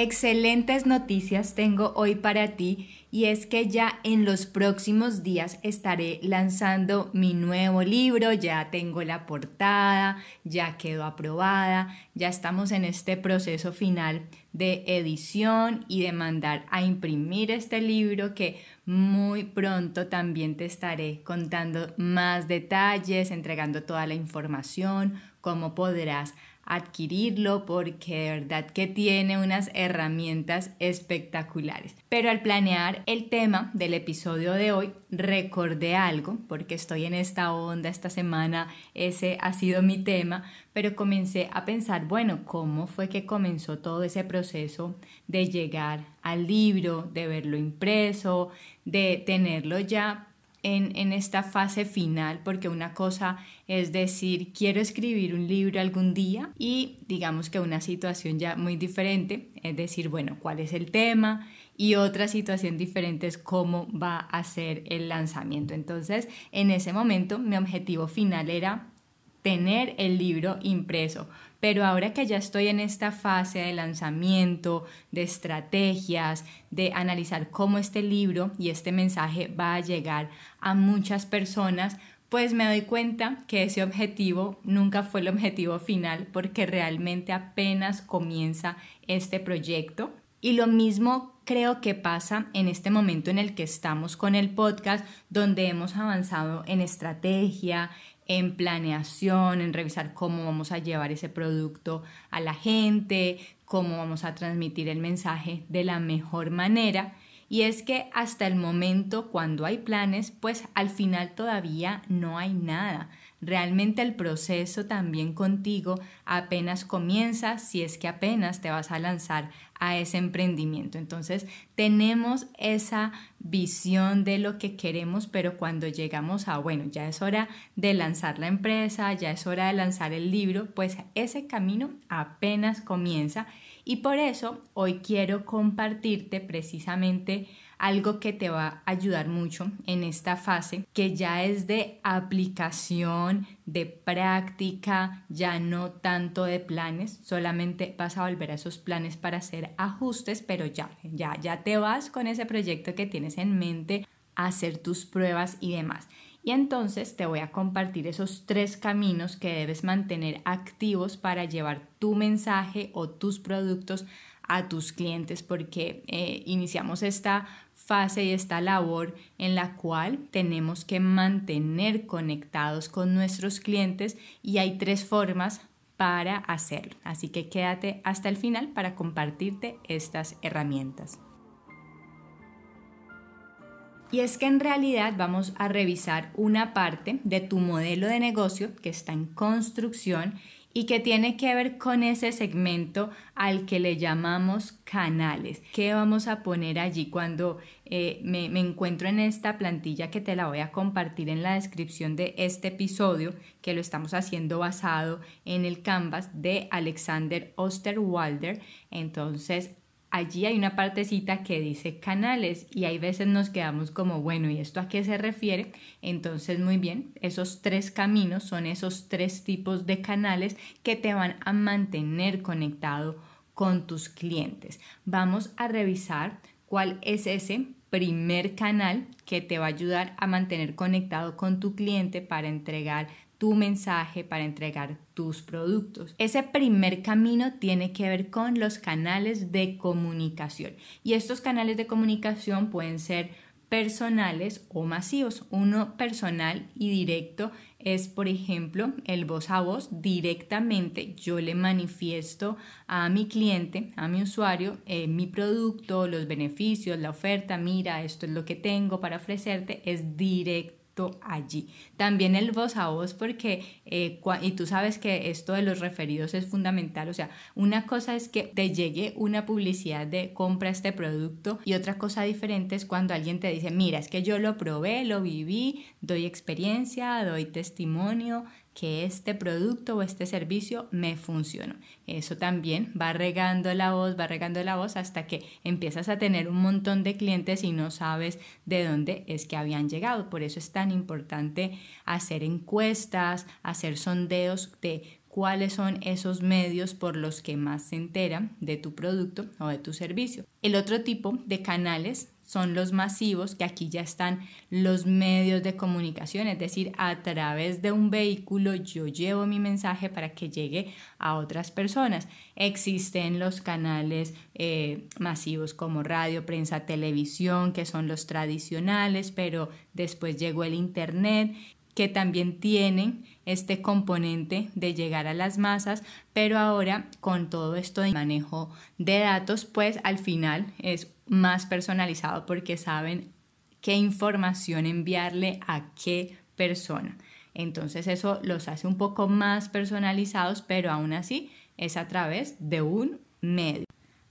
Excelentes noticias tengo hoy para ti y es que ya en los próximos días estaré lanzando mi nuevo libro, ya tengo la portada, ya quedó aprobada, ya estamos en este proceso final de edición y de mandar a imprimir este libro que muy pronto también te estaré contando más detalles, entregando toda la información, cómo podrás adquirirlo porque de verdad que tiene unas herramientas espectaculares. Pero al planear el tema del episodio de hoy, recordé algo, porque estoy en esta onda esta semana, ese ha sido mi tema, pero comencé a pensar, bueno, ¿cómo fue que comenzó todo ese proceso de llegar al libro, de verlo impreso, de tenerlo ya en, esta fase final, porque una cosa es decir, quiero escribir un libro algún día y digamos que una situación ya muy diferente es decir, bueno, ¿cuál es el tema? Y otra situación diferente es cómo va a ser el lanzamiento. Entonces, en ese momento mi objetivo final era tener el libro impreso. Pero ahora que ya estoy en esta fase de lanzamiento, de estrategias, de analizar cómo este libro y este mensaje va a llegar a muchas personas, pues me doy cuenta que ese objetivo nunca fue el objetivo final porque realmente apenas comienza este proyecto. Y lo mismo creo que pasa en este momento en el que estamos con el podcast, donde hemos avanzado en estrategia, en planeación, en revisar cómo vamos a llevar ese producto a la gente, cómo vamos a transmitir el mensaje de la mejor manera. Y es que hasta el momento, cuando hay planes, pues al final todavía no hay nada. Realmente el proceso también contigo apenas comienza si es que apenas te vas a lanzar a ese emprendimiento. Entonces tenemos esa visión de lo que queremos, pero cuando llegamos a, bueno, ya es hora de lanzar la empresa, ya es hora de lanzar el libro, pues ese camino apenas comienza y por eso hoy quiero compartirte precisamente algo que te va a ayudar mucho en esta fase, que ya es de aplicación, de práctica, ya no tanto de planes, solamente vas a volver a esos planes para hacer ajustes, pero ya, ya, ya te vas con ese proyecto que tienes en mente a hacer tus pruebas y demás. Y entonces te voy a compartir esos tres caminos que debes mantener activos para llevar tu mensaje o tus productos a tus clientes porque eh, iniciamos esta fase y esta labor en la cual tenemos que mantener conectados con nuestros clientes y hay tres formas para hacerlo. Así que quédate hasta el final para compartirte estas herramientas. Y es que en realidad vamos a revisar una parte de tu modelo de negocio que está en construcción y que tiene que ver con ese segmento al que le llamamos canales. ¿Qué vamos a poner allí cuando eh, me, encuentro en esta plantilla que te la voy a compartir en la descripción de este episodio, que lo estamos haciendo basado en el canvas de Alexander Osterwalder? Entonces, allí hay una partecita que dice canales y hay veces nos quedamos como, bueno, ¿y esto a qué se refiere? Entonces, muy bien, esos tres caminos son esos tres tipos de canales que te van a mantener conectado con tus clientes. Vamos a revisar cuál es ese primer canal que te va a ayudar a mantener conectado con tu cliente para entregar tu mensaje, para entregar tus productos. Ese primer camino tiene que ver con los canales de comunicación y estos canales de comunicación pueden ser personales o masivos. Uno personal y directo es, por ejemplo, el voz a voz. Directamente yo le manifiesto a mi cliente, a mi usuario, eh, mi producto, los beneficios, la oferta. Mira, esto es lo que tengo para ofrecerte. Es directo allí. También el voz a voz porque, eh, y tú sabes que esto de los referidos es fundamental, o sea, una cosa es que te llegue una publicidad de compra este producto y otra cosa diferente es cuando alguien te dice, mira, es que yo lo probé, lo viví, doy experiencia, doy testimonio, que este producto o este servicio me funcionó. Eso también va regando la voz, va regando la voz hasta que empiezas a tener un montón de clientes y no sabes de dónde es que habían llegado. Por eso es tan importante hacer encuestas, hacer sondeos de cuáles son esos medios por los que más se enteran de tu producto o de tu servicio. El otro tipo de canales son los masivos, que aquí ya están los medios de comunicación, es decir, a través de un vehículo yo llevo mi mensaje para que llegue a otras personas. Existen los canales eh, masivos como radio, prensa, televisión, que son los tradicionales, pero después llegó el Internet, que también tienen este componente de llegar a las masas, pero ahora con todo esto de manejo de datos, pues al final es más personalizado porque saben qué información enviarle a qué persona. Entonces eso los hace un poco más personalizados, pero aún así es a través de un medio.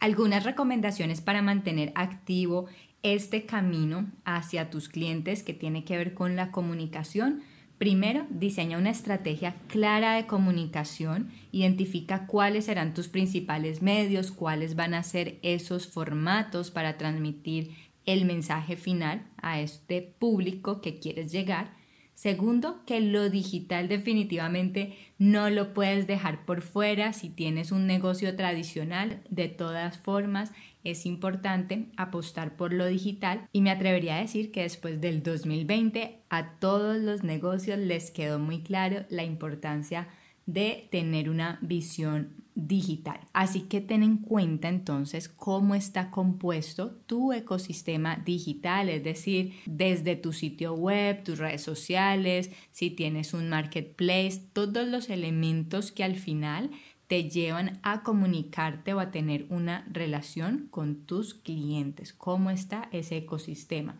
Algunas recomendaciones para mantener activo este camino hacia tus clientes que tiene que ver con la comunicación Primero, diseña una estrategia clara de comunicación, identifica cuáles serán tus principales medios, cuáles van a ser esos formatos para transmitir el mensaje final a este público que quieres llegar. Segundo, que lo digital definitivamente no lo puedes dejar por fuera si tienes un negocio tradicional. De todas formas, es importante apostar por lo digital y me atrevería a decir que después del 2020 a todos los negocios les quedó muy claro la importancia de tener una visión digital. Así que ten en cuenta entonces cómo está compuesto tu ecosistema digital, es decir, desde tu sitio web, tus redes sociales, si tienes un marketplace, todos los elementos que al final te llevan a comunicarte o a tener una relación con tus clientes. ¿Cómo está ese ecosistema?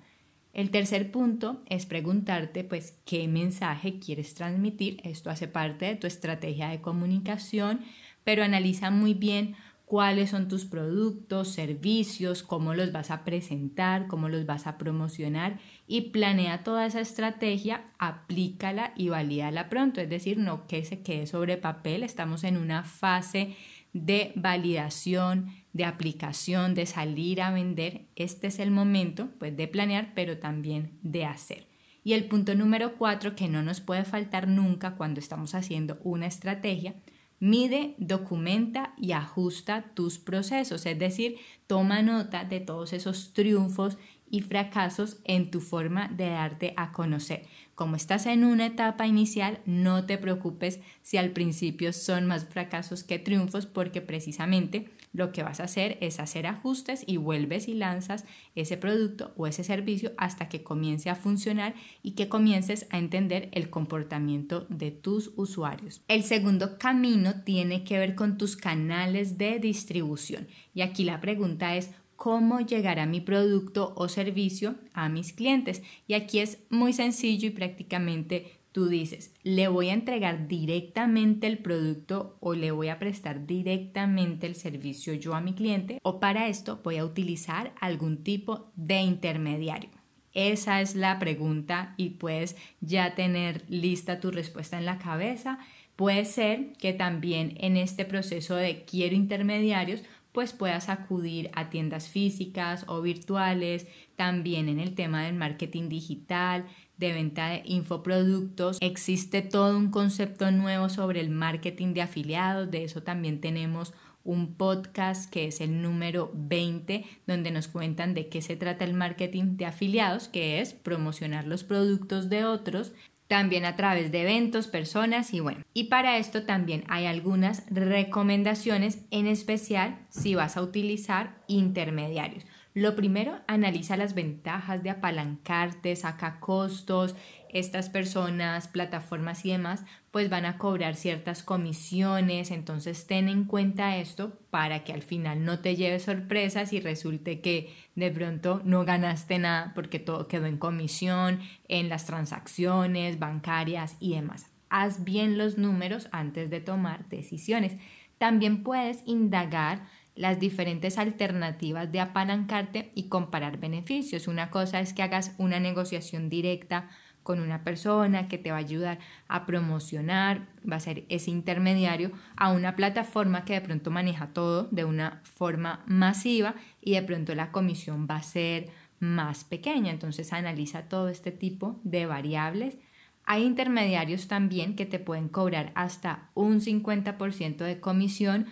El tercer punto es preguntarte pues qué mensaje quieres transmitir. Esto hace parte de tu estrategia de comunicación, pero analiza muy bien cuáles son tus productos, servicios, cómo los vas a presentar, cómo los vas a promocionar y planea toda esa estrategia, aplícala y valídala pronto. Es decir, no que se quede sobre papel, estamos en una fase de validación, de aplicación, de salir a vender. Este es el momento pues, de planear, pero también de hacer. Y el punto número cuatro, que no nos puede faltar nunca cuando estamos haciendo una estrategia, Mide, documenta y ajusta tus procesos, es decir, toma nota de todos esos triunfos y fracasos en tu forma de darte a conocer. Como estás en una etapa inicial, no te preocupes si al principio son más fracasos que triunfos porque precisamente lo que vas a hacer es hacer ajustes y vuelves y lanzas ese producto o ese servicio hasta que comience a funcionar y que comiences a entender el comportamiento de tus usuarios. El segundo camino tiene que ver con tus canales de distribución y aquí la pregunta es cómo llegará mi producto o servicio a mis clientes. Y aquí es muy sencillo y prácticamente tú dices, le voy a entregar directamente el producto o le voy a prestar directamente el servicio yo a mi cliente o para esto voy a utilizar algún tipo de intermediario. Esa es la pregunta y puedes ya tener lista tu respuesta en la cabeza. Puede ser que también en este proceso de quiero intermediarios pues puedas acudir a tiendas físicas o virtuales, también en el tema del marketing digital, de venta de infoproductos. Existe todo un concepto nuevo sobre el marketing de afiliados, de eso también tenemos un podcast que es el número 20, donde nos cuentan de qué se trata el marketing de afiliados, que es promocionar los productos de otros también a través de eventos, personas y bueno. Y para esto también hay algunas recomendaciones, en especial si vas a utilizar intermediarios. Lo primero, analiza las ventajas de apalancarte, saca costos. Estas personas, plataformas y demás, pues van a cobrar ciertas comisiones. Entonces ten en cuenta esto para que al final no te lleves sorpresas y resulte que de pronto no ganaste nada porque todo quedó en comisión, en las transacciones bancarias y demás. Haz bien los números antes de tomar decisiones. También puedes indagar las diferentes alternativas de apalancarte y comparar beneficios. Una cosa es que hagas una negociación directa con una persona que te va a ayudar a promocionar, va a ser ese intermediario a una plataforma que de pronto maneja todo de una forma masiva y de pronto la comisión va a ser más pequeña. Entonces analiza todo este tipo de variables. Hay intermediarios también que te pueden cobrar hasta un 50% de comisión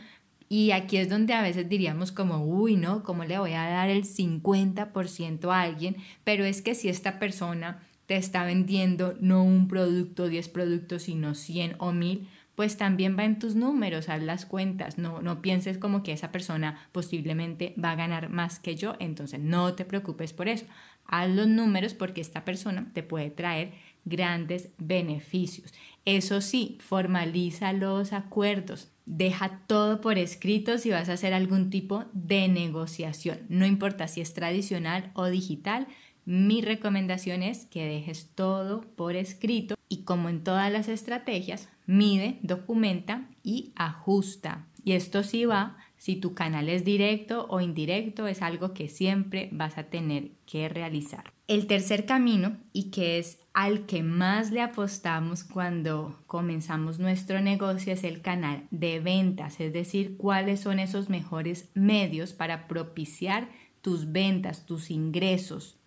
y aquí es donde a veces diríamos como, uy, no, ¿cómo le voy a dar el 50% a alguien? Pero es que si esta persona te está vendiendo no un producto, 10 productos, sino 100 o 1000, pues también va en tus números, haz las cuentas, no, no pienses como que esa persona posiblemente va a ganar más que yo, entonces no te preocupes por eso, haz los números porque esta persona te puede traer grandes beneficios. Eso sí, formaliza los acuerdos, Deja todo por escrito si vas a hacer algún tipo de negociación. No importa si es tradicional o digital, mi recomendación es que dejes todo por escrito y como en todas las estrategias, mide, documenta y ajusta. Y esto sí va si tu canal es directo o indirecto, es algo que siempre vas a tener que realizar. El tercer camino, y que es al que más le apostamos cuando comenzamos nuestro negocio, es el canal de ventas, es decir, cuáles son esos mejores medios para propiciar tus ventas, tus ingresos.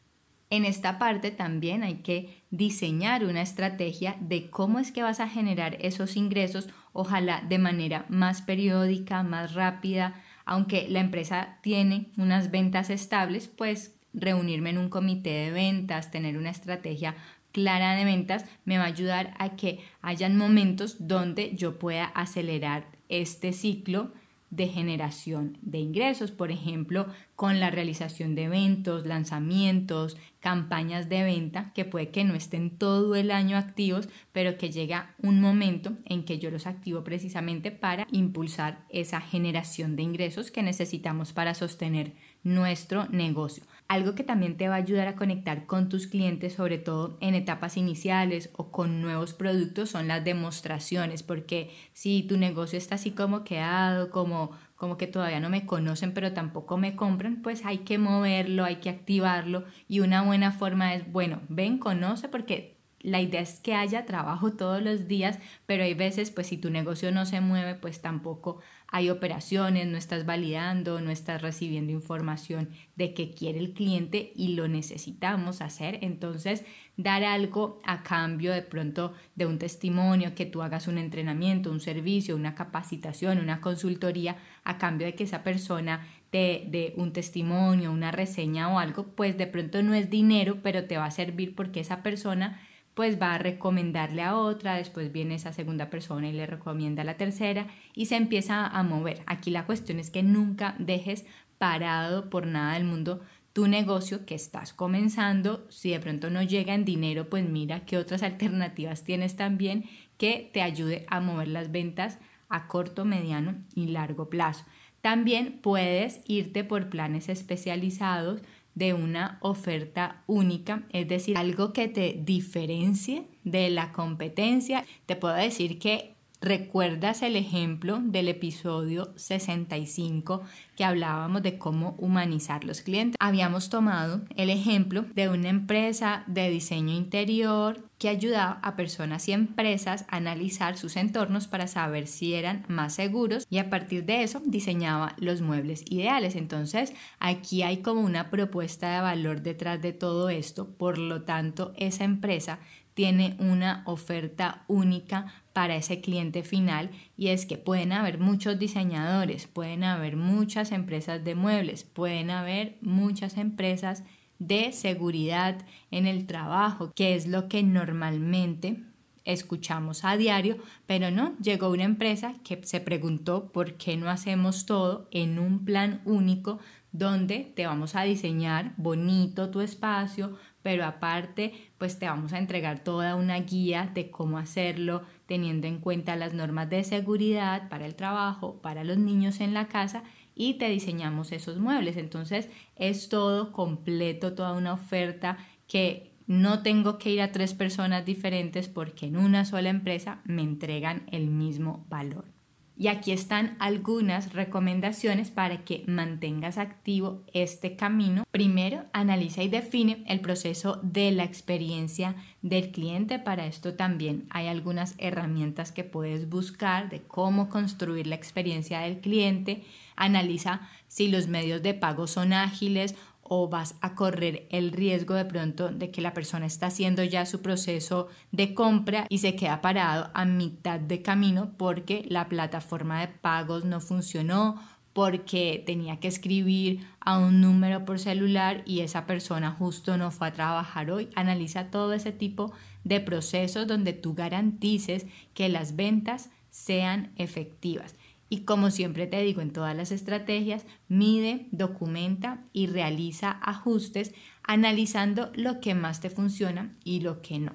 En esta parte también hay que diseñar una estrategia de cómo es que vas a generar esos ingresos, ojalá de manera más periódica, más rápida. Aunque la empresa tiene unas ventas estables, pues reunirme en un comité de ventas, tener una estrategia clara de ventas, me va a ayudar a que hayan momentos donde yo pueda acelerar este ciclo de generación de ingresos, por ejemplo, con la realización de eventos, lanzamientos, campañas de venta, que puede que no estén todo el año activos, pero que llega un momento en que yo los activo precisamente para impulsar esa generación de ingresos que necesitamos para sostener nuestro negocio. Algo que también te va a ayudar a conectar con tus clientes, sobre todo en etapas iniciales o con nuevos productos, son las demostraciones, porque si tu negocio está así como quedado, como, como que todavía no me conocen, pero tampoco me compran, pues hay que moverlo, hay que activarlo y una buena forma es, bueno, ven, conoce porque la idea es que haya trabajo todos los días, pero hay veces, pues si tu negocio no se mueve, pues tampoco hay operaciones, no estás validando, no estás recibiendo información de qué quiere el cliente y lo necesitamos hacer. Entonces, dar algo a cambio de pronto de un testimonio, que tú hagas un entrenamiento, un servicio, una capacitación, una consultoría, a cambio de que esa persona te dé un testimonio, una reseña o algo, pues de pronto no es dinero, pero te va a servir porque esa persona pues va a recomendarle a otra, después viene esa segunda persona y le recomienda a la tercera y se empieza a mover. Aquí la cuestión es que nunca dejes parado por nada del mundo tu negocio que estás comenzando. Si de pronto no llega en dinero, pues mira qué otras alternativas tienes también que te ayude a mover las ventas a corto, mediano y largo plazo. También puedes irte por planes especializados de una oferta única, es decir, algo que te diferencie de la competencia. Te puedo decir que ¿Recuerdas el ejemplo del episodio 65 que hablábamos de cómo humanizar los clientes? Habíamos tomado el ejemplo de una empresa de diseño interior que ayudaba a personas y empresas a analizar sus entornos para saber si eran más seguros y a partir de eso diseñaba los muebles ideales. Entonces aquí hay como una propuesta de valor detrás de todo esto, por lo tanto esa empresa tiene una oferta única para ese cliente final y es que pueden haber muchos diseñadores, pueden haber muchas empresas de muebles, pueden haber muchas empresas de seguridad en el trabajo, que es lo que normalmente escuchamos a diario, pero no, llegó una empresa que se preguntó por qué no hacemos todo en un plan único donde te vamos a diseñar bonito tu espacio, pero aparte pues te vamos a entregar toda una guía de cómo hacerlo teniendo en cuenta las normas de seguridad para el trabajo, para los niños en la casa y te diseñamos esos muebles. Entonces es todo completo, toda una oferta que no tengo que ir a tres personas diferentes porque en una sola empresa me entregan el mismo valor. Y aquí están algunas recomendaciones para que mantengas activo este camino. Primero, analiza y define el proceso de la experiencia del cliente. Para esto también hay algunas herramientas que puedes buscar de cómo construir la experiencia del cliente. Analiza si los medios de pago son ágiles o vas a correr el riesgo de pronto de que la persona está haciendo ya su proceso de compra y se queda parado a mitad de camino porque la plataforma de pagos no funcionó, porque tenía que escribir a un número por celular y esa persona justo no fue a trabajar hoy. Analiza todo ese tipo de procesos donde tú garantices que las ventas sean efectivas. Y como siempre te digo en todas las estrategias, mide, documenta y realiza ajustes analizando lo que más te funciona y lo que no.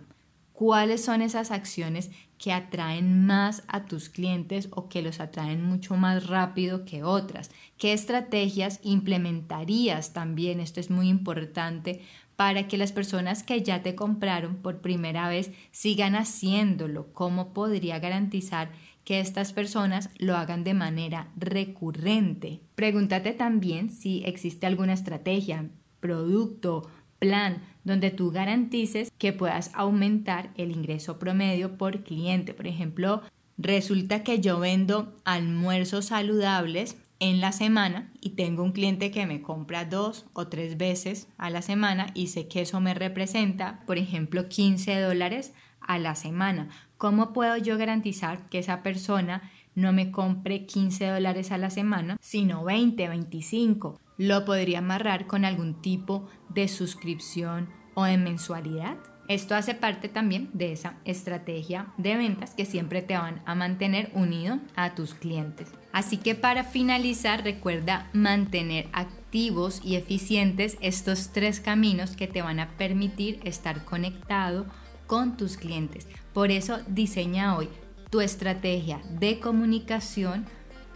¿Cuáles son esas acciones que atraen más a tus clientes o que los atraen mucho más rápido que otras? ¿Qué estrategias implementarías también? Esto es muy importante para que las personas que ya te compraron por primera vez sigan haciéndolo. ¿Cómo podría garantizar que estas personas lo hagan de manera recurrente. Pregúntate también si existe alguna estrategia, producto, plan donde tú garantices que puedas aumentar el ingreso promedio por cliente. Por ejemplo, resulta que yo vendo almuerzos saludables en la semana y tengo un cliente que me compra dos o tres veces a la semana y sé que eso me representa, por ejemplo, 15 dólares a la semana. ¿Cómo puedo yo garantizar que esa persona no me compre 15 dólares a la semana, sino 20, 25? Lo podría amarrar con algún tipo de suscripción o de mensualidad. Esto hace parte también de esa estrategia de ventas que siempre te van a mantener unido a tus clientes. Así que para finalizar, recuerda mantener activos y eficientes estos tres caminos que te van a permitir estar conectado con tus clientes. Por eso diseña hoy tu estrategia de comunicación,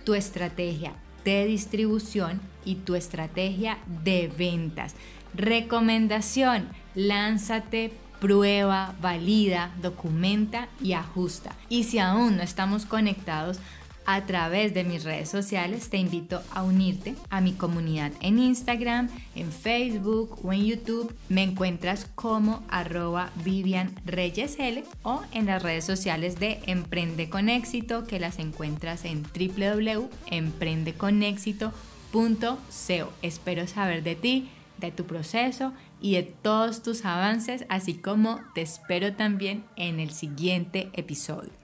tu estrategia de distribución y tu estrategia de ventas. Recomendación, lánzate, prueba, valida, documenta y ajusta. Y si aún no estamos conectados, a través de mis redes sociales, te invito a unirte a mi comunidad en Instagram, en Facebook o en YouTube. Me encuentras como arroba Vivian Reyes L o en las redes sociales de Emprende con Éxito que las encuentras en www.emprendeconexito.co. Espero saber de ti, de tu proceso y de todos tus avances, así como te espero también en el siguiente episodio.